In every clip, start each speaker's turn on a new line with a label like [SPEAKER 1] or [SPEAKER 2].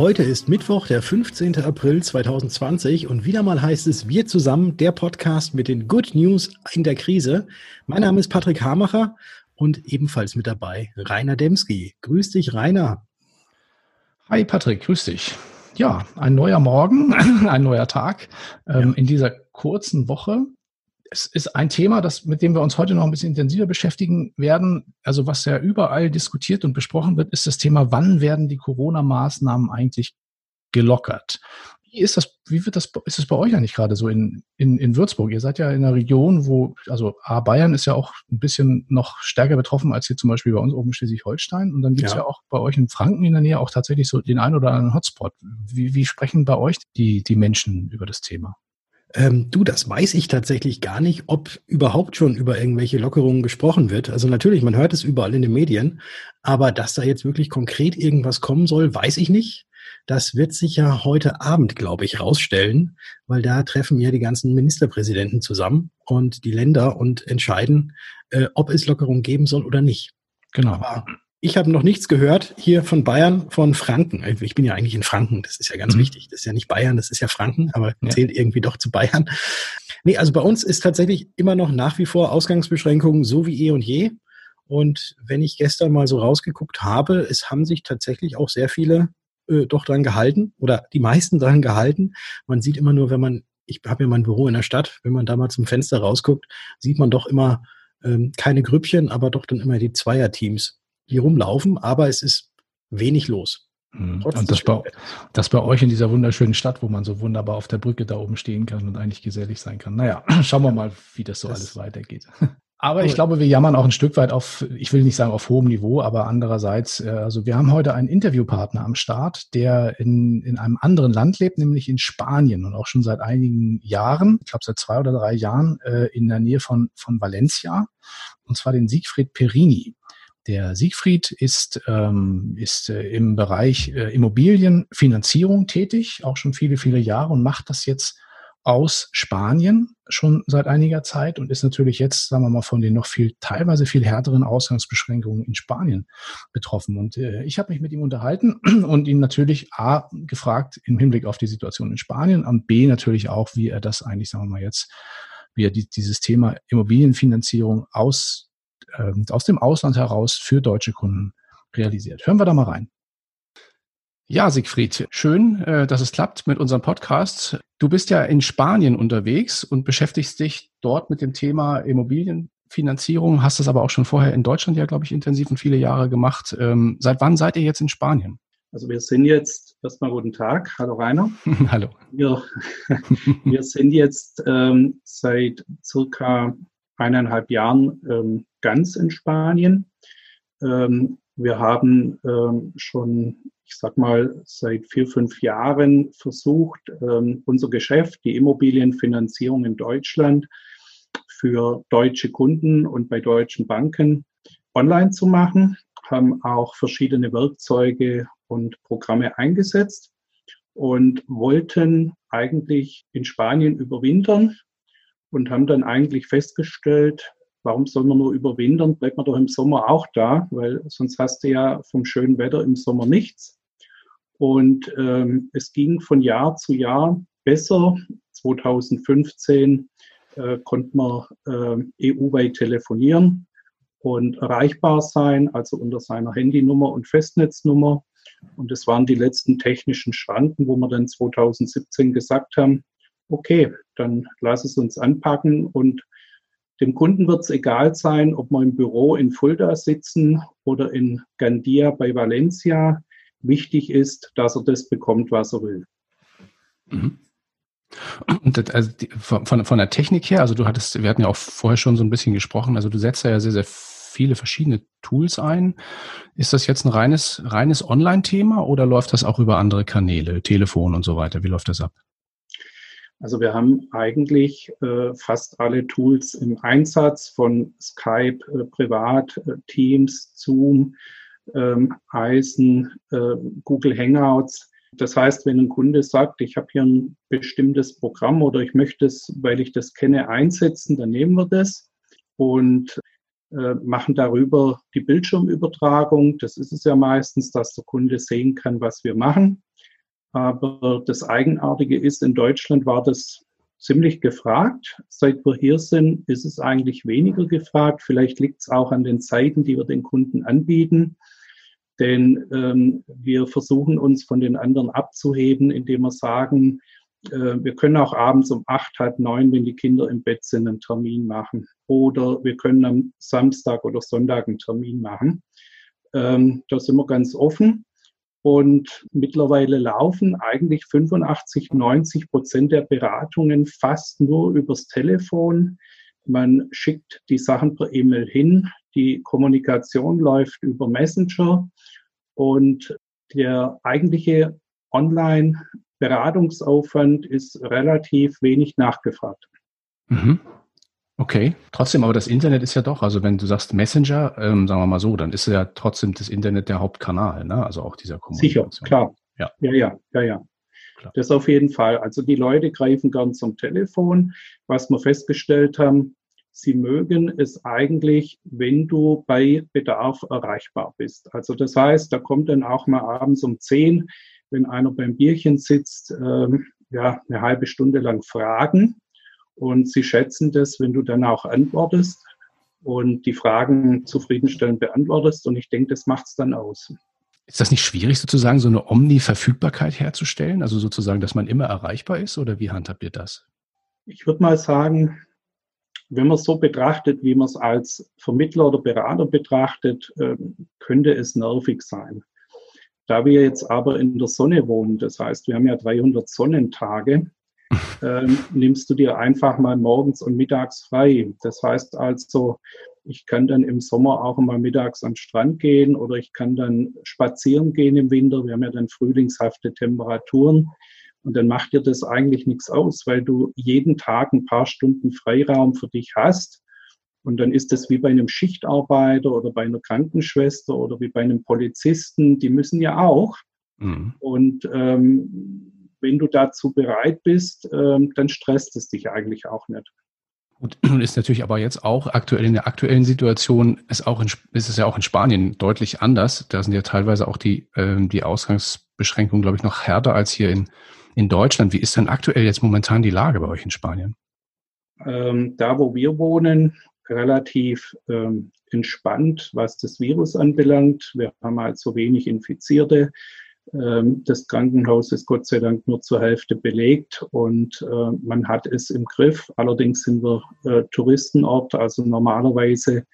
[SPEAKER 1] Heute ist Mittwoch, der 15. April 2020 und wieder mal heißt es Wir zusammen, der Podcast mit den Good News in der Krise. Mein Name ist Patrick Hamacher und ebenfalls mit dabei Rainer Demski. Grüß dich, Rainer.
[SPEAKER 2] Hi Patrick, grüß dich. Ja, ein neuer Morgen, ein neuer Tag ähm, ja. in dieser kurzen Woche es ist ein Thema, das, mit dem wir uns heute noch ein bisschen intensiver beschäftigen werden. Also was ja überall diskutiert und besprochen wird, ist das Thema, wann werden die Corona-Maßnahmen eigentlich gelockert? Wie ist das, wie wird das, ist es bei euch eigentlich gerade so in, in, in Würzburg? Ihr seid ja in einer Region, wo, also A, Bayern ist ja auch ein bisschen noch stärker betroffen als hier zum Beispiel bei uns oben Schleswig-Holstein. Und dann gibt es ja. ja. auch bei euch in Franken in der Nähe auch tatsächlich so den einen oder anderen Hotspot. Wie, wie sprechen bei euch die, die Menschen über das Thema?
[SPEAKER 1] Ähm, du, das weiß ich tatsächlich gar nicht, ob überhaupt schon über irgendwelche Lockerungen gesprochen wird. Also natürlich, man hört es überall in den Medien, aber dass da jetzt wirklich konkret irgendwas kommen soll, weiß ich nicht. Das wird sich ja heute Abend, glaube ich, rausstellen, weil da treffen ja die ganzen Ministerpräsidenten zusammen und die Länder und entscheiden, äh, ob es Lockerungen geben soll oder nicht. Genau. Aber ich habe noch nichts gehört hier von Bayern, von Franken. Ich bin ja eigentlich in Franken, das ist ja ganz mhm. wichtig. Das ist ja nicht Bayern, das ist ja Franken, aber ja. zählt irgendwie doch zu Bayern. Nee, also bei uns ist tatsächlich immer noch nach wie vor Ausgangsbeschränkungen so wie eh und je. Und wenn ich gestern mal so rausgeguckt habe, es haben sich tatsächlich auch sehr viele äh, doch dran gehalten oder die meisten dran gehalten. Man sieht immer nur, wenn man, ich habe ja mein Büro in der Stadt, wenn man da mal zum Fenster rausguckt, sieht man doch immer ähm, keine Grüppchen, aber doch dann immer die Zweierteams hier rumlaufen, aber es ist wenig los.
[SPEAKER 2] Mhm. Und das bei, das bei euch in dieser wunderschönen Stadt, wo man so wunderbar auf der Brücke da oben stehen kann und eigentlich gesellig sein kann. Naja, schauen wir mal, wie das so das alles weitergeht. Aber ich glaube, wir jammern auch ein Stück weit auf, ich will nicht sagen auf hohem Niveau, aber andererseits, äh, also wir haben heute einen Interviewpartner am Start, der in, in einem anderen Land lebt, nämlich in Spanien und auch schon seit einigen Jahren, ich glaube seit zwei oder drei Jahren, äh, in der Nähe von, von Valencia, und zwar den Siegfried Perini. Der Siegfried ist, ähm, ist äh, im Bereich äh, Immobilienfinanzierung tätig, auch schon viele, viele Jahre und macht das jetzt aus Spanien schon seit einiger Zeit und ist natürlich jetzt, sagen wir mal, von den noch viel, teilweise viel härteren Ausgangsbeschränkungen in Spanien betroffen. Und äh, ich habe mich mit ihm unterhalten und ihn natürlich A gefragt im Hinblick auf die Situation in Spanien, am B natürlich auch, wie er das eigentlich, sagen wir mal jetzt, wie er die, dieses Thema Immobilienfinanzierung aus aus dem Ausland heraus für deutsche Kunden realisiert. Hören wir da mal rein. Ja, Siegfried, schön, äh, dass es klappt mit unserem Podcast. Du bist ja in Spanien unterwegs und beschäftigst dich dort mit dem Thema Immobilienfinanzierung, hast das aber auch schon vorher in Deutschland ja, glaube ich, intensiv und viele Jahre gemacht. Ähm, seit wann seid ihr jetzt in Spanien?
[SPEAKER 3] Also wir sind jetzt, erstmal guten Tag, hallo Rainer.
[SPEAKER 2] hallo.
[SPEAKER 3] Wir, wir sind jetzt ähm, seit circa eineinhalb Jahren ähm, ganz in Spanien. Ähm, wir haben ähm, schon, ich sag mal, seit vier, fünf Jahren versucht, ähm, unser Geschäft, die Immobilienfinanzierung in Deutschland für deutsche Kunden und bei deutschen Banken online zu machen, haben auch verschiedene Werkzeuge und Programme eingesetzt und wollten eigentlich in Spanien überwintern und haben dann eigentlich festgestellt, warum soll man nur überwintern? Bleibt man doch im Sommer auch da, weil sonst hast du ja vom schönen Wetter im Sommer nichts. Und ähm, es ging von Jahr zu Jahr besser. 2015 äh, konnte man äh, EU-weit telefonieren und erreichbar sein, also unter seiner Handynummer und Festnetznummer. Und das waren die letzten technischen Schranken, wo wir dann 2017 gesagt haben, okay, dann lass es uns anpacken und dem Kunden wird es egal sein, ob wir im Büro in Fulda sitzen oder in Gandia bei Valencia. Wichtig ist, dass er das bekommt, was er will.
[SPEAKER 2] Mhm. Das, also die, von, von der Technik her, also du hattest, wir hatten ja auch vorher schon so ein bisschen gesprochen, also du setzt ja sehr, sehr viele verschiedene Tools ein. Ist das jetzt ein reines, reines Online-Thema oder läuft das auch über andere Kanäle, Telefon und so weiter? Wie läuft das ab?
[SPEAKER 3] Also wir haben eigentlich äh, fast alle Tools im Einsatz von Skype, äh, Privat, äh, Teams, Zoom, ähm, Eisen, äh, Google Hangouts. Das heißt, wenn ein Kunde sagt, ich habe hier ein bestimmtes Programm oder ich möchte es, weil ich das kenne, einsetzen, dann nehmen wir das und äh, machen darüber die Bildschirmübertragung. Das ist es ja meistens, dass der Kunde sehen kann, was wir machen. Aber das Eigenartige ist, in Deutschland war das ziemlich gefragt. Seit wir hier sind, ist es eigentlich weniger gefragt. Vielleicht liegt es auch an den Zeiten, die wir den Kunden anbieten. Denn ähm, wir versuchen uns von den anderen abzuheben, indem wir sagen, äh, wir können auch abends um acht, halb neun, wenn die Kinder im Bett sind, einen Termin machen. Oder wir können am Samstag oder Sonntag einen Termin machen. Ähm, da sind wir ganz offen. Und mittlerweile laufen eigentlich 85, 90 Prozent der Beratungen fast nur übers Telefon. Man schickt die Sachen per E-Mail hin. Die Kommunikation läuft über Messenger und der eigentliche Online-Beratungsaufwand ist relativ wenig nachgefragt.
[SPEAKER 4] Mhm. Okay, trotzdem, aber das Internet ist ja doch, also wenn du sagst Messenger, ähm, sagen wir mal so, dann ist ja trotzdem das Internet der Hauptkanal, ne? also auch dieser
[SPEAKER 3] Kommunikation. Sicher, klar. Ja, ja, ja, ja. ja. Klar. Das auf jeden Fall. Also die Leute greifen gern zum Telefon. Was wir festgestellt haben, sie mögen es eigentlich, wenn du bei Bedarf erreichbar bist. Also das heißt, da kommt dann auch mal abends um zehn, wenn einer beim Bierchen sitzt, ähm, ja, eine halbe Stunde lang Fragen und sie schätzen das, wenn du dann auch antwortest und die Fragen zufriedenstellend beantwortest. Und ich denke, das macht es dann aus.
[SPEAKER 4] Ist das nicht schwierig, sozusagen so eine Omni-Verfügbarkeit herzustellen? Also sozusagen, dass man immer erreichbar ist? Oder wie handhabt ihr das?
[SPEAKER 3] Ich würde mal sagen, wenn man es so betrachtet, wie man es als Vermittler oder Berater betrachtet, ähm, könnte es nervig sein. Da wir jetzt aber in der Sonne wohnen, das heißt, wir haben ja 300 Sonnentage, ähm, nimmst du dir einfach mal morgens und mittags frei. Das heißt also, ich kann dann im Sommer auch mal mittags am Strand gehen oder ich kann dann spazieren gehen im Winter. Wir haben ja dann frühlingshafte Temperaturen. Und dann macht dir das eigentlich nichts aus, weil du jeden Tag ein paar Stunden Freiraum für dich hast. Und dann ist es wie bei einem Schichtarbeiter oder bei einer Krankenschwester oder wie bei einem Polizisten. Die müssen ja auch. Mhm. Und ähm, wenn du dazu bereit bist, ähm, dann stresst es dich eigentlich auch nicht.
[SPEAKER 4] Gut, nun ist natürlich aber jetzt auch aktuell in der aktuellen Situation ist auch in, ist es ja auch in Spanien deutlich anders. Da sind ja teilweise auch die, ähm, die Ausgangsbeschränkungen, glaube ich, noch härter als hier in, in Deutschland. Wie ist denn aktuell jetzt momentan die Lage bei euch in Spanien?
[SPEAKER 3] Ähm, da, wo wir wohnen, relativ ähm, entspannt, was das Virus anbelangt. Wir haben halt so wenig Infizierte. Ähm, das Krankenhaus ist Gott sei Dank nur zur Hälfte belegt und äh, man hat es im Griff. Allerdings sind wir äh, Touristenort, also normalerweise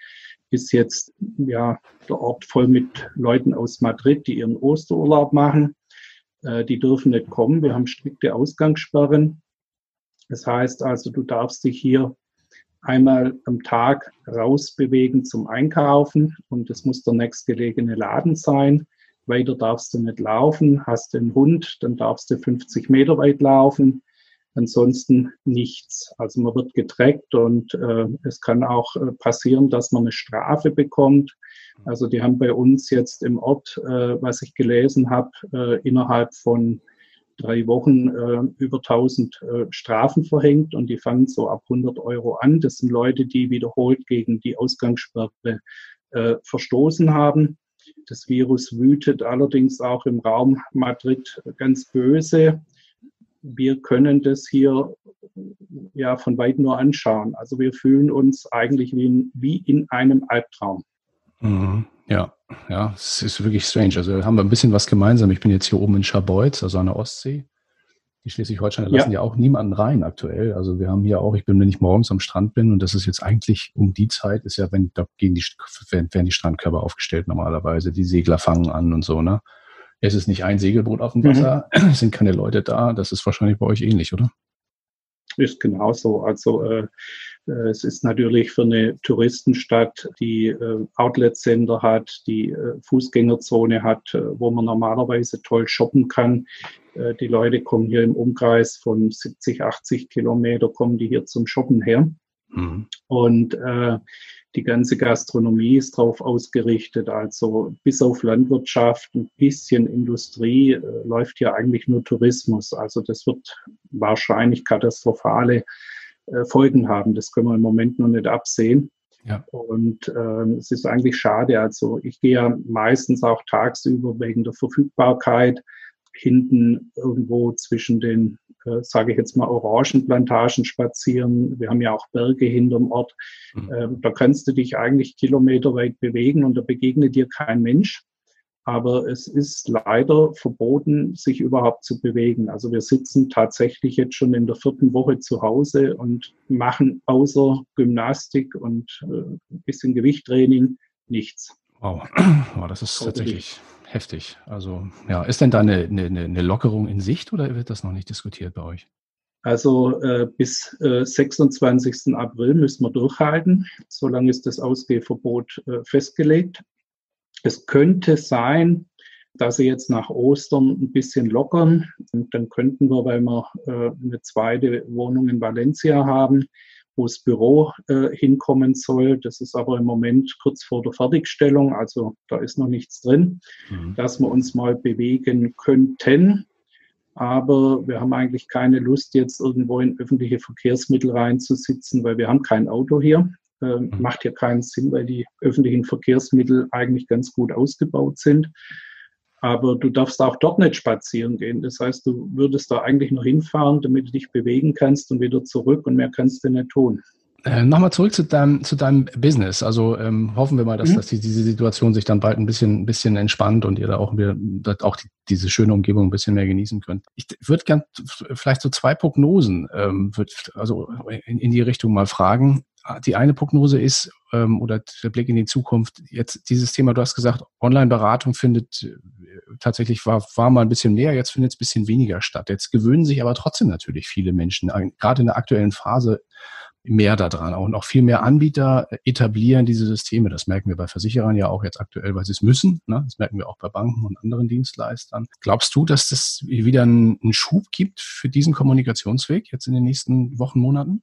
[SPEAKER 3] ist jetzt ja der Ort voll mit Leuten aus Madrid, die ihren Osterurlaub machen. Äh, die dürfen nicht kommen. Wir haben strikte Ausgangssperren. Das heißt also, du darfst dich hier einmal am Tag rausbewegen zum Einkaufen und es muss der nächstgelegene Laden sein. Weiter darfst du nicht laufen. Hast du einen Hund, dann darfst du 50 Meter weit laufen. Ansonsten nichts. Also man wird getrackt und äh, es kann auch äh, passieren, dass man eine Strafe bekommt. Also die haben bei uns jetzt im Ort, äh, was ich gelesen habe, äh, innerhalb von drei Wochen äh, über 1000 äh, Strafen verhängt und die fangen so ab 100 Euro an. Das sind Leute, die wiederholt gegen die Ausgangssperre verstoßen haben. Das Virus wütet allerdings auch im Raum Madrid ganz böse. Wir können das hier ja von weit nur anschauen. Also wir fühlen uns eigentlich wie in, wie in einem Albtraum.
[SPEAKER 4] Mhm. Ja, ja, es ist wirklich strange. Also haben wir ein bisschen was gemeinsam. Ich bin jetzt hier oben in Scharbeutz, also an der Ostsee. Die Schleswig-Holsteiner lassen ja. ja auch niemanden rein aktuell. Also wir haben hier auch, ich bin, wenn ich morgens am Strand bin, und das ist jetzt eigentlich um die Zeit, ist ja, wenn da gegen die, werden die Strandkörper aufgestellt normalerweise, die Segler fangen an und so, ne? Es ist nicht ein Segelboot auf dem mhm. Wasser, mhm. es sind keine Leute da. Das ist wahrscheinlich bei euch ähnlich, oder?
[SPEAKER 3] Ist genauso. Also äh, äh, es ist natürlich für eine Touristenstadt, die äh, Outlet-Center hat, die äh, Fußgängerzone hat, äh, wo man normalerweise toll shoppen kann. Äh, die Leute kommen hier im Umkreis von 70, 80 Kilometer, kommen die hier zum Shoppen her. Mhm. Und die ganze Gastronomie ist darauf ausgerichtet. Also bis auf Landwirtschaft, ein bisschen Industrie äh, läuft hier eigentlich nur Tourismus. Also das wird wahrscheinlich katastrophale äh, Folgen haben. Das können wir im Moment noch nicht absehen. Ja. Und ähm, es ist eigentlich schade. Also ich gehe ja meistens auch tagsüber wegen der Verfügbarkeit hinten irgendwo zwischen den, äh, sage ich jetzt mal, Orangenplantagen spazieren. Wir haben ja auch Berge hinterm Ort. Mhm. Ähm, da kannst du dich eigentlich kilometerweit bewegen und da begegnet dir kein Mensch. Aber es ist leider verboten, sich überhaupt zu bewegen. Also wir sitzen tatsächlich jetzt schon in der vierten Woche zu Hause und machen außer Gymnastik und äh, ein bisschen Gewichttraining nichts.
[SPEAKER 4] Wow, wow das ist tatsächlich heftig. Also ja, ist denn da eine, eine, eine Lockerung in Sicht oder wird das noch nicht diskutiert bei euch?
[SPEAKER 3] Also äh, bis äh, 26. April müssen wir durchhalten. Solange ist das Ausgehverbot äh, festgelegt. Es könnte sein, dass sie jetzt nach Ostern ein bisschen lockern. Und dann könnten wir, weil wir äh, eine zweite Wohnung in Valencia haben, wo das Büro äh, hinkommen soll. Das ist aber im Moment kurz vor der Fertigstellung, also da ist noch nichts drin, mhm. dass wir uns mal bewegen könnten. Aber wir haben eigentlich keine Lust, jetzt irgendwo in öffentliche Verkehrsmittel reinzusitzen, weil wir haben kein Auto hier. Ähm, mhm. Macht hier keinen Sinn, weil die öffentlichen Verkehrsmittel eigentlich ganz gut ausgebaut sind. Aber du darfst auch dort nicht spazieren gehen. Das heißt, du würdest da eigentlich noch hinfahren, damit du dich bewegen kannst und wieder zurück und mehr kannst du nicht tun.
[SPEAKER 4] Äh, Nochmal zurück zu deinem, zu deinem Business. Also ähm, hoffen wir mal, dass, mhm. dass die, diese Situation sich dann bald ein bisschen, ein bisschen entspannt und ihr da auch wieder auch die, diese schöne Umgebung ein bisschen mehr genießen könnt. Ich würde gern vielleicht so zwei Prognosen, ähm, würd, also in, in die Richtung mal fragen die eine Prognose ist, ähm, oder der Blick in die Zukunft, jetzt dieses Thema, du hast gesagt, Online-Beratung findet äh, tatsächlich war, war mal ein bisschen mehr, jetzt findet es ein bisschen weniger statt. Jetzt gewöhnen sich aber trotzdem natürlich viele Menschen, gerade in der aktuellen Phase, mehr daran. Und auch viel mehr Anbieter etablieren diese Systeme. Das merken wir bei Versicherern ja auch jetzt aktuell, weil sie es müssen. Ne? Das merken wir auch bei Banken und anderen Dienstleistern. Glaubst du, dass das wieder einen Schub gibt für diesen Kommunikationsweg jetzt in den nächsten Wochen, Monaten?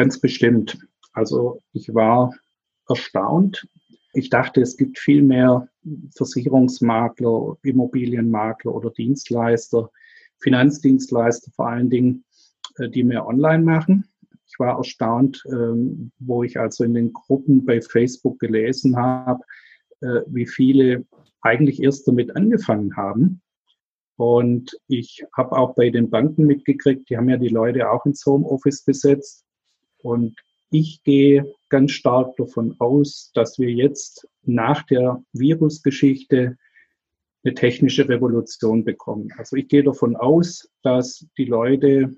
[SPEAKER 3] Ganz bestimmt. Also ich war erstaunt. Ich dachte, es gibt viel mehr Versicherungsmakler, Immobilienmakler oder Dienstleister, Finanzdienstleister vor allen Dingen, äh, die mehr online machen. Ich war erstaunt, ähm, wo ich also in den Gruppen bei Facebook gelesen habe, äh, wie viele eigentlich erst damit angefangen haben. Und ich habe auch bei den Banken mitgekriegt, die haben ja die Leute auch ins Homeoffice gesetzt. Und ich gehe ganz stark davon aus, dass wir jetzt nach der Virusgeschichte eine technische Revolution bekommen. Also ich gehe davon aus, dass die Leute,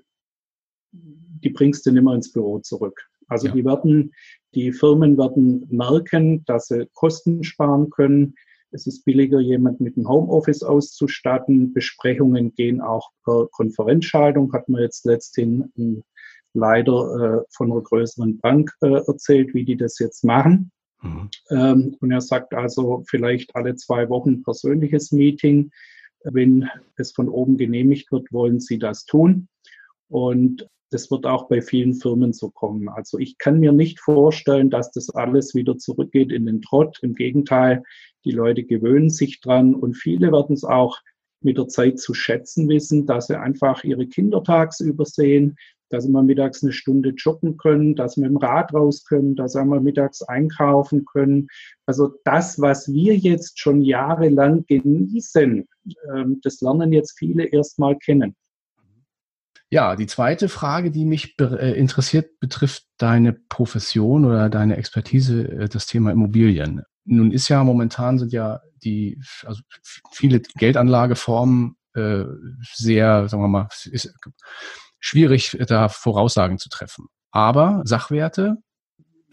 [SPEAKER 3] die bringst du nicht mehr ins Büro zurück. Also ja. die werden, die Firmen werden merken, dass sie Kosten sparen können. Es ist billiger, jemand mit einem Homeoffice auszustatten. Besprechungen gehen auch per Konferenzschaltung. Hat man jetzt letzthin ein leider äh, von einer größeren Bank äh, erzählt, wie die das jetzt machen. Mhm. Ähm, und er sagt also vielleicht alle zwei Wochen persönliches Meeting. Wenn es von oben genehmigt wird, wollen sie das tun. Und das wird auch bei vielen Firmen so kommen. Also ich kann mir nicht vorstellen, dass das alles wieder zurückgeht in den Trott. Im Gegenteil, die Leute gewöhnen sich dran und viele werden es auch mit der Zeit zu schätzen wissen, dass sie einfach ihre Kinder tagsüber sehen, dass wir mittags eine Stunde joggen können, dass wir im Rad raus können, dass wir mittags einkaufen können. Also das, was wir jetzt schon jahrelang genießen, ähm, das lernen jetzt viele erstmal kennen.
[SPEAKER 4] Ja, die zweite Frage, die mich äh, interessiert, betrifft deine Profession oder deine Expertise, äh, das Thema Immobilien. Nun ist ja momentan sind ja die, also viele Geldanlageformen äh, sehr, sagen wir mal, ist, schwierig, da Voraussagen zu treffen. Aber Sachwerte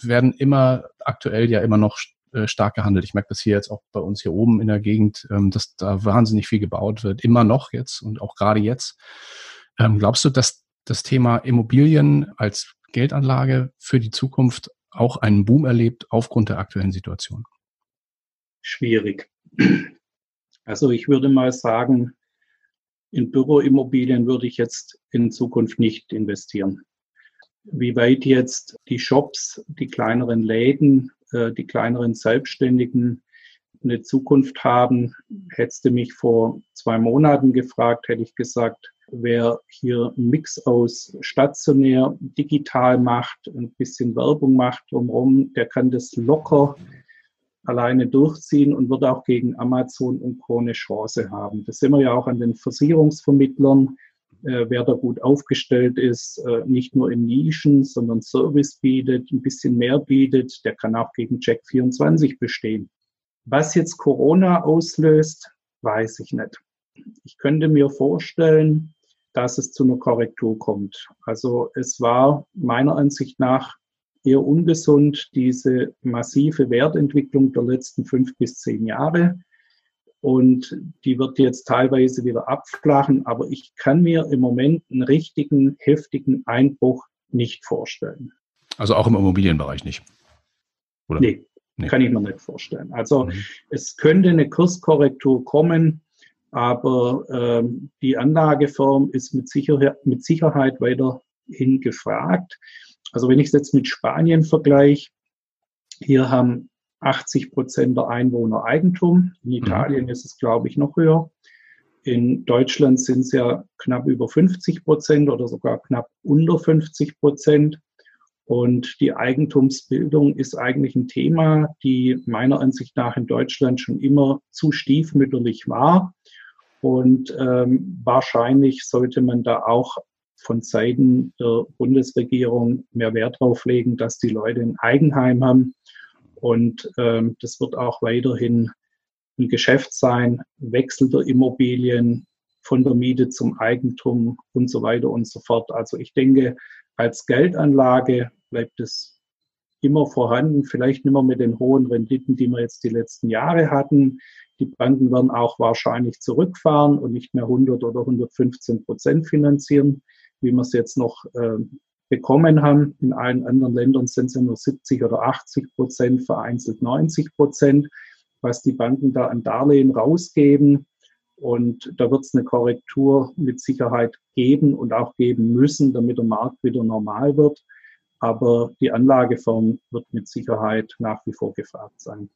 [SPEAKER 4] werden immer aktuell ja immer noch äh, stark gehandelt. Ich merke das hier jetzt auch bei uns hier oben in der Gegend, ähm, dass da wahnsinnig viel gebaut wird, immer noch jetzt und auch gerade jetzt. Ähm, glaubst du, dass das Thema Immobilien als Geldanlage für die Zukunft auch einen Boom erlebt aufgrund der aktuellen Situation?
[SPEAKER 3] Schwierig. Also ich würde mal sagen, in Büroimmobilien würde ich jetzt in Zukunft nicht investieren. Wie weit jetzt die Shops, die kleineren Läden, äh, die kleineren Selbstständigen eine Zukunft haben, hättest du mich vor zwei Monaten gefragt, hätte ich gesagt, wer hier einen Mix aus stationär, digital macht, ein bisschen Werbung macht drumherum, der kann das locker alleine durchziehen und wird auch gegen Amazon und Co. eine Chance haben. Das sehen wir ja auch an den Versicherungsvermittlern, äh, wer da gut aufgestellt ist, äh, nicht nur in Nischen, sondern Service bietet, ein bisschen mehr bietet, der kann auch gegen Check 24 bestehen. Was jetzt Corona auslöst, weiß ich nicht. Ich könnte mir vorstellen, dass es zu einer Korrektur kommt. Also es war meiner Ansicht nach eher ungesund, diese massive Wertentwicklung der letzten fünf bis zehn Jahre. Und die wird jetzt teilweise wieder abflachen, aber ich kann mir im Moment einen richtigen, heftigen Einbruch nicht vorstellen.
[SPEAKER 2] Also auch im Immobilienbereich nicht?
[SPEAKER 3] Oder? Nee, nee. kann ich mir nicht vorstellen. Also mhm. es könnte eine Kurskorrektur kommen, aber ähm, die Anlageform ist mit Sicherheit, mit Sicherheit weiterhin gefragt. Also wenn ich es jetzt mit Spanien vergleiche, hier haben 80 Prozent der Einwohner Eigentum. In mhm. Italien ist es, glaube ich, noch höher. In Deutschland sind es ja knapp über 50 Prozent oder sogar knapp unter 50 Prozent. Und die Eigentumsbildung ist eigentlich ein Thema, die meiner Ansicht nach in Deutschland schon immer zu stiefmütterlich war. Und ähm, wahrscheinlich sollte man da auch von Seiten der Bundesregierung mehr Wert drauf legen, dass die Leute ein Eigenheim haben. Und ähm, das wird auch weiterhin ein Geschäft sein, Wechsel der Immobilien von der Miete zum Eigentum und so weiter und so fort. Also ich denke, als Geldanlage bleibt es immer vorhanden, vielleicht nicht mehr mit den hohen Renditen, die wir jetzt die letzten Jahre hatten. Die Banken werden auch wahrscheinlich zurückfahren und nicht mehr 100 oder 115 Prozent finanzieren wie wir es jetzt noch äh, bekommen haben. In allen anderen Ländern sind es nur 70 oder 80 Prozent, vereinzelt 90 Prozent, was die Banken da an Darlehen rausgeben. Und da wird es eine Korrektur mit Sicherheit geben und auch geben müssen, damit der Markt wieder normal wird. Aber die Anlageform wird mit Sicherheit nach wie vor gefragt sein.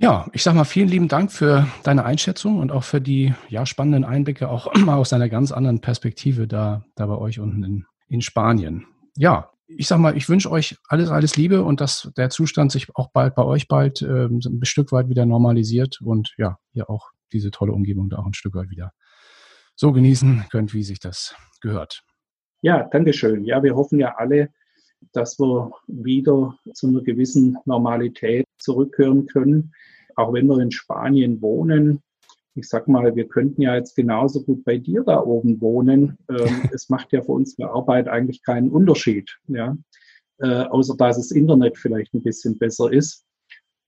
[SPEAKER 2] Ja, ich sag mal vielen lieben Dank für deine Einschätzung und auch für die ja, spannenden Einblicke, auch mal aus einer ganz anderen Perspektive da, da bei euch unten in, in Spanien. Ja, ich sag mal, ich wünsche euch alles, alles Liebe und dass der Zustand sich auch bald bei euch bald äh, ein Stück weit wieder normalisiert und ja, ihr auch diese tolle Umgebung da auch ein Stück weit wieder so genießen könnt, wie sich das gehört.
[SPEAKER 3] Ja, Dankeschön. Ja, wir hoffen ja alle, dass wir wieder zu einer gewissen Normalität zurückkehren können. Auch wenn wir in Spanien wohnen, ich sag mal, wir könnten ja jetzt genauso gut bei dir da oben wohnen. Ähm, es macht ja für unsere Arbeit eigentlich keinen Unterschied, ja. Äh, außer dass das Internet vielleicht ein bisschen besser ist.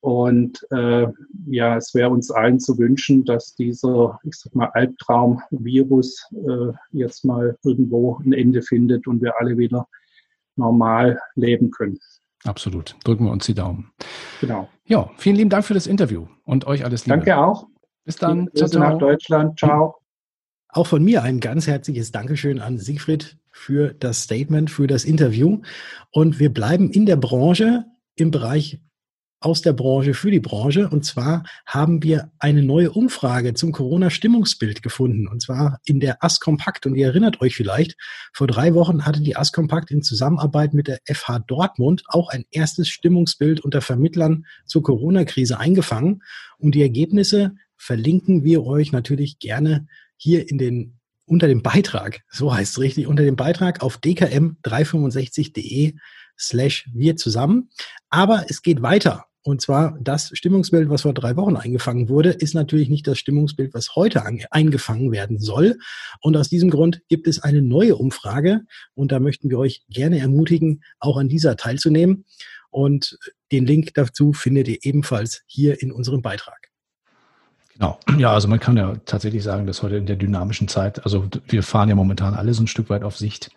[SPEAKER 3] Und äh, ja, es wäre uns allen zu wünschen, dass dieser, ich sag mal, Albtraum-Virus äh, jetzt mal irgendwo ein Ende findet und wir alle wieder normal leben können.
[SPEAKER 2] Absolut. Drücken wir uns die Daumen.
[SPEAKER 3] Genau.
[SPEAKER 2] Ja, vielen lieben Dank für das Interview und euch alles
[SPEAKER 3] Liebe. Danke auch.
[SPEAKER 2] Bis dann.
[SPEAKER 3] Ciao, ciao. nach Deutschland. Ciao.
[SPEAKER 1] Auch von mir ein ganz herzliches Dankeschön an Siegfried für das Statement, für das Interview. Und wir bleiben in der Branche im Bereich aus der Branche für die Branche. Und zwar haben wir eine neue Umfrage zum Corona-Stimmungsbild gefunden. Und zwar in der ASCompact. Und ihr erinnert euch vielleicht, vor drei Wochen hatte die ASCompact in Zusammenarbeit mit der FH Dortmund auch ein erstes Stimmungsbild unter Vermittlern zur Corona-Krise eingefangen. Und die Ergebnisse verlinken wir euch natürlich gerne hier in den unter dem Beitrag, so heißt es richtig, unter dem Beitrag auf dkm365.de slash wir zusammen. Aber es geht weiter. Und zwar das Stimmungsbild, was vor drei Wochen eingefangen wurde, ist natürlich nicht das Stimmungsbild, was heute eingefangen werden soll. Und aus diesem Grund gibt es eine neue Umfrage. Und da möchten wir euch gerne ermutigen, auch an dieser teilzunehmen. Und den Link dazu findet ihr ebenfalls hier in unserem Beitrag.
[SPEAKER 2] Genau. Ja, also man kann ja tatsächlich sagen, dass heute in der dynamischen Zeit, also wir fahren ja momentan alle so ein Stück weit auf Sicht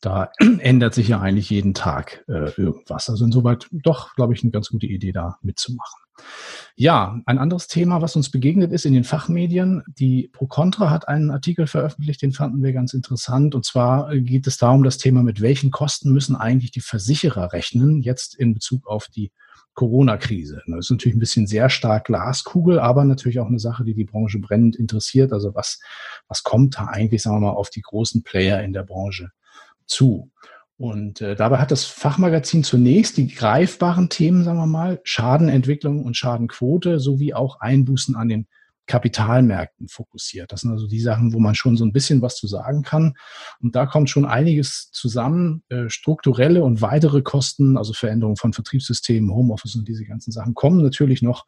[SPEAKER 2] da ändert sich ja eigentlich jeden Tag äh, irgendwas. Also insoweit doch, glaube ich, eine ganz gute Idee, da mitzumachen. Ja, ein anderes Thema, was uns begegnet ist in den Fachmedien. Die Pro Contra hat einen Artikel veröffentlicht, den fanden wir ganz interessant. Und zwar geht es darum, das Thema, mit welchen Kosten müssen eigentlich die Versicherer rechnen, jetzt in Bezug auf die Corona-Krise. Das ist natürlich ein bisschen sehr stark Glaskugel, aber natürlich auch eine Sache, die die Branche brennend interessiert. Also was, was kommt da eigentlich, sagen wir mal, auf die großen Player in der Branche zu. Und äh, dabei hat das Fachmagazin zunächst die greifbaren Themen, sagen wir mal, Schadenentwicklung und Schadenquote sowie auch Einbußen an den Kapitalmärkten fokussiert. Das sind also die Sachen, wo man schon so ein bisschen was zu sagen kann. Und da kommt schon einiges zusammen. Äh, strukturelle und weitere Kosten, also Veränderungen von Vertriebssystemen, Homeoffice und diese ganzen Sachen kommen natürlich noch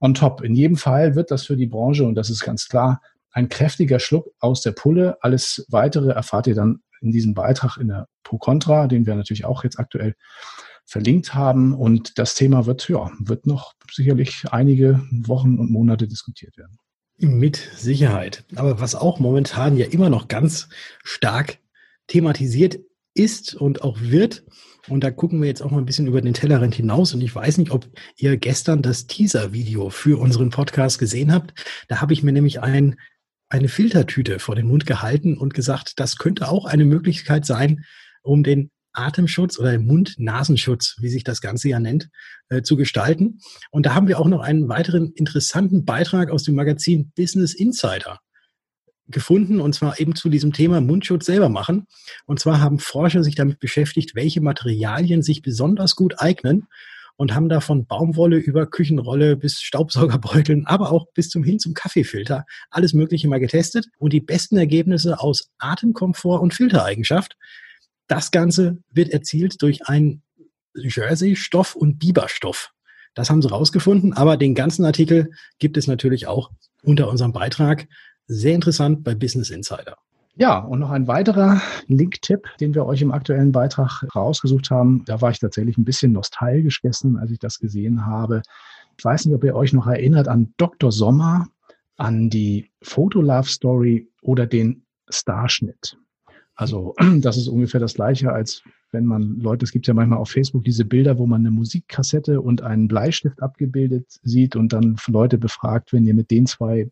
[SPEAKER 2] on top. In jedem Fall wird das für die Branche, und das ist ganz klar, ein kräftiger Schluck aus der Pulle. Alles weitere erfahrt ihr dann in diesem Beitrag in der Pro Contra, den wir natürlich auch jetzt aktuell verlinkt haben. Und das Thema wird, ja, wird noch sicherlich einige Wochen und Monate diskutiert werden.
[SPEAKER 1] Mit Sicherheit. Aber was auch momentan ja immer noch ganz stark thematisiert ist und auch wird, und da gucken wir jetzt auch mal ein bisschen über den Tellerrand hinaus. Und ich weiß nicht, ob ihr gestern das Teaser-Video für unseren Podcast gesehen habt. Da habe ich mir nämlich ein eine Filtertüte vor den Mund gehalten und gesagt, das könnte auch eine Möglichkeit sein, um den Atemschutz oder Mund-Nasenschutz, wie sich das Ganze ja nennt, äh, zu gestalten. Und da haben wir auch noch einen weiteren interessanten Beitrag aus dem Magazin Business Insider gefunden, und zwar eben zu diesem Thema Mundschutz selber machen. Und zwar haben Forscher sich damit beschäftigt, welche Materialien sich besonders gut eignen, und haben da von Baumwolle über Küchenrolle bis Staubsaugerbeuteln, aber auch bis zum hin zum Kaffeefilter alles Mögliche mal getestet und die besten Ergebnisse aus Atemkomfort und Filtereigenschaft. Das Ganze wird erzielt durch einen Jersey-Stoff und Biberstoff. Das haben sie rausgefunden, aber den ganzen Artikel gibt es natürlich auch unter unserem Beitrag. Sehr interessant bei Business Insider.
[SPEAKER 2] Ja, und noch ein weiterer Link-Tipp, den wir euch im aktuellen Beitrag rausgesucht haben. Da war ich tatsächlich ein bisschen nostalgisch gestern, als ich das gesehen habe. Ich weiß nicht, ob ihr euch noch erinnert an Dr. Sommer, an die Love story oder den Starschnitt. Also das ist ungefähr das gleiche, als wenn man Leute, es gibt ja manchmal auf Facebook diese Bilder, wo man eine Musikkassette und einen Bleistift abgebildet sieht und dann Leute befragt, wenn ihr mit den zwei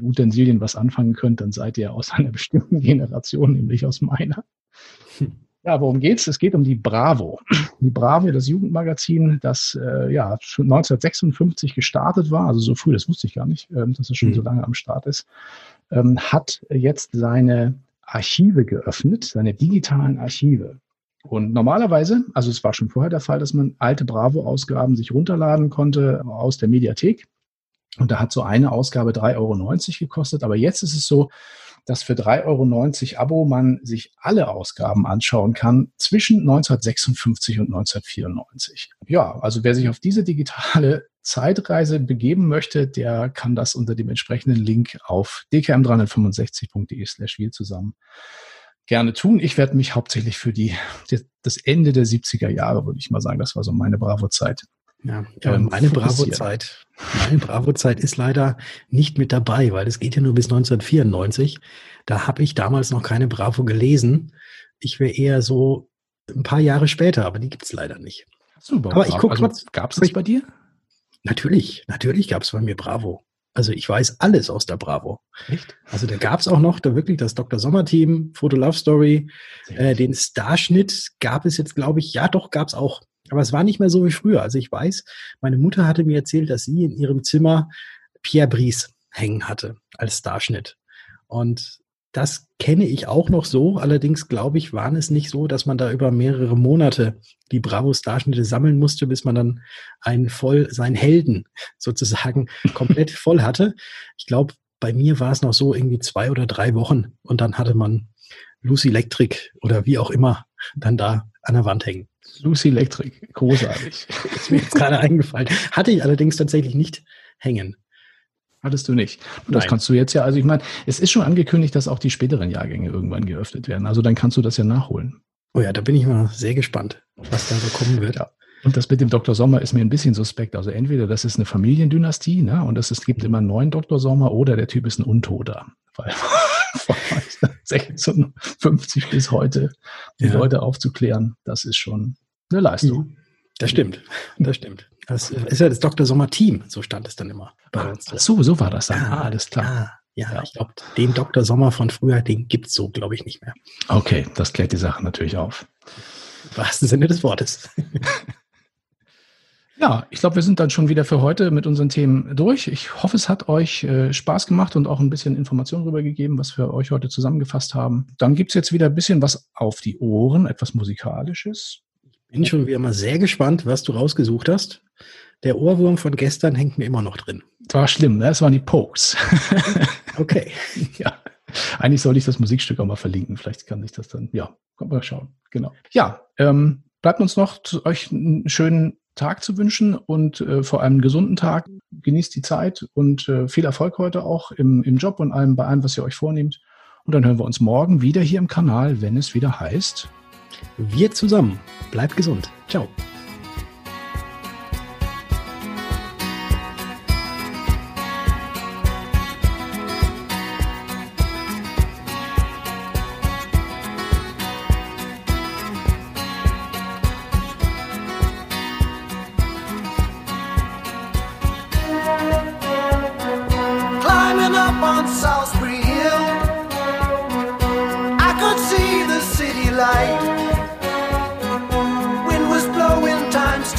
[SPEAKER 2] Utensilien was anfangen könnt, dann seid ihr aus einer bestimmten Generation, nämlich aus meiner. Ja, worum geht's? Es geht um die Bravo. Die Bravo, das Jugendmagazin, das äh, ja schon 1956 gestartet war, also so früh, das wusste ich gar nicht, ähm, dass es schon mhm. so lange am Start ist, ähm, hat jetzt seine Archive geöffnet, seine digitalen Archive. Und normalerweise, also es war schon vorher der Fall, dass man alte Bravo-Ausgaben sich runterladen konnte aus der Mediathek. Und da hat so eine Ausgabe 3,90 Euro gekostet. Aber jetzt ist es so, dass für 3,90 Euro Abo man sich alle Ausgaben anschauen kann zwischen 1956 und 1994. Ja, also wer sich auf diese digitale Zeitreise begeben möchte, der kann das unter dem entsprechenden Link auf dkm365.de slash wir zusammen gerne tun. Ich werde mich hauptsächlich für die, das Ende der 70er Jahre, würde ich mal sagen, das war so meine Bravo-Zeit,
[SPEAKER 1] ja, aber ähm, meine Bravo-Zeit, meine Bravo-Zeit ist leider nicht mit dabei, weil es geht ja nur bis 1994. Da habe ich damals noch keine Bravo gelesen. Ich wäre eher so ein paar Jahre später, aber die gibt's leider nicht.
[SPEAKER 2] Überhaupt aber ich gucke also, trotzdem. Gab es das bei dir?
[SPEAKER 1] Natürlich, natürlich gab es bei mir Bravo. Also ich weiß alles aus der Bravo. Echt? Also da gab es auch noch da wirklich das Dr. Sommer-Team, Foto Love Story, äh, den Starschnitt gab es jetzt, glaube ich, ja doch, gab es auch. Aber es war nicht mehr so wie früher. Also ich weiß, meine Mutter hatte mir erzählt, dass sie in ihrem Zimmer Pierre Brice hängen hatte als Starschnitt. Und das kenne ich auch noch so. Allerdings glaube ich, waren es nicht so, dass man da über mehrere Monate die Bravo-Starschnitte sammeln musste, bis man dann einen voll, seinen Helden sozusagen komplett voll hatte. Ich glaube, bei mir war es noch so irgendwie zwei oder drei Wochen und dann hatte man Lucy Electric oder wie auch immer dann da an der Wand hängen.
[SPEAKER 2] Lucy Electric, großartig.
[SPEAKER 1] ist mir jetzt gerade eingefallen. Hatte ich allerdings tatsächlich nicht hängen.
[SPEAKER 2] Hattest du nicht. Und das kannst du jetzt ja, also ich meine, es ist schon angekündigt, dass auch die späteren Jahrgänge irgendwann geöffnet werden. Also dann kannst du das ja nachholen.
[SPEAKER 1] Oh ja, da bin ich mal sehr gespannt, was da so kommen wird. Ja.
[SPEAKER 2] Und das mit dem Dr. Sommer ist mir ein bisschen suspekt. Also entweder das ist eine Familiendynastie, ne? Und es, es gibt immer einen neuen Dr. Sommer oder der Typ ist ein Untoter. Weil von 56 bis heute die ja. Leute aufzuklären, das ist schon eine Leistung.
[SPEAKER 1] Mhm. Das stimmt, das stimmt. Das ist ja das Dr. Sommer-Team, so stand es dann immer
[SPEAKER 2] bei ah, uns. Ach so, so war das dann. Ah, alles klar.
[SPEAKER 1] Ja, ja, ich glaube, den Dr. Sommer von früher, den gibt es so, glaube ich, nicht mehr.
[SPEAKER 2] Okay, das klärt die Sache natürlich auf.
[SPEAKER 1] Im wahrsten Sinne des Wortes.
[SPEAKER 2] Ja, ich glaube, wir sind dann schon wieder für heute mit unseren Themen durch. Ich hoffe, es hat euch äh, Spaß gemacht und auch ein bisschen Informationen rübergegeben, was wir euch heute zusammengefasst haben. Dann gibt's jetzt wieder ein bisschen was auf die Ohren, etwas Musikalisches.
[SPEAKER 1] Ich bin schon wieder mal sehr gespannt, was du rausgesucht hast. Der Ohrwurm von gestern hängt mir immer noch drin.
[SPEAKER 2] War schlimm, ne? Das waren die Pokes.
[SPEAKER 1] Okay.
[SPEAKER 2] ja. Eigentlich sollte ich das Musikstück auch mal verlinken. Vielleicht kann ich das dann, ja, kommt mal schauen. Genau. Ja, ähm, bleibt uns noch zu euch einen schönen Tag zu wünschen und äh, vor allem einen gesunden Tag. Genießt die Zeit und äh, viel Erfolg heute auch im, im Job und allem bei allem, was ihr euch vornehmt. Und dann hören wir uns morgen wieder hier im Kanal, wenn es wieder heißt.
[SPEAKER 1] Wir zusammen. Bleibt gesund. Ciao.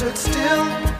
[SPEAKER 5] Stood still.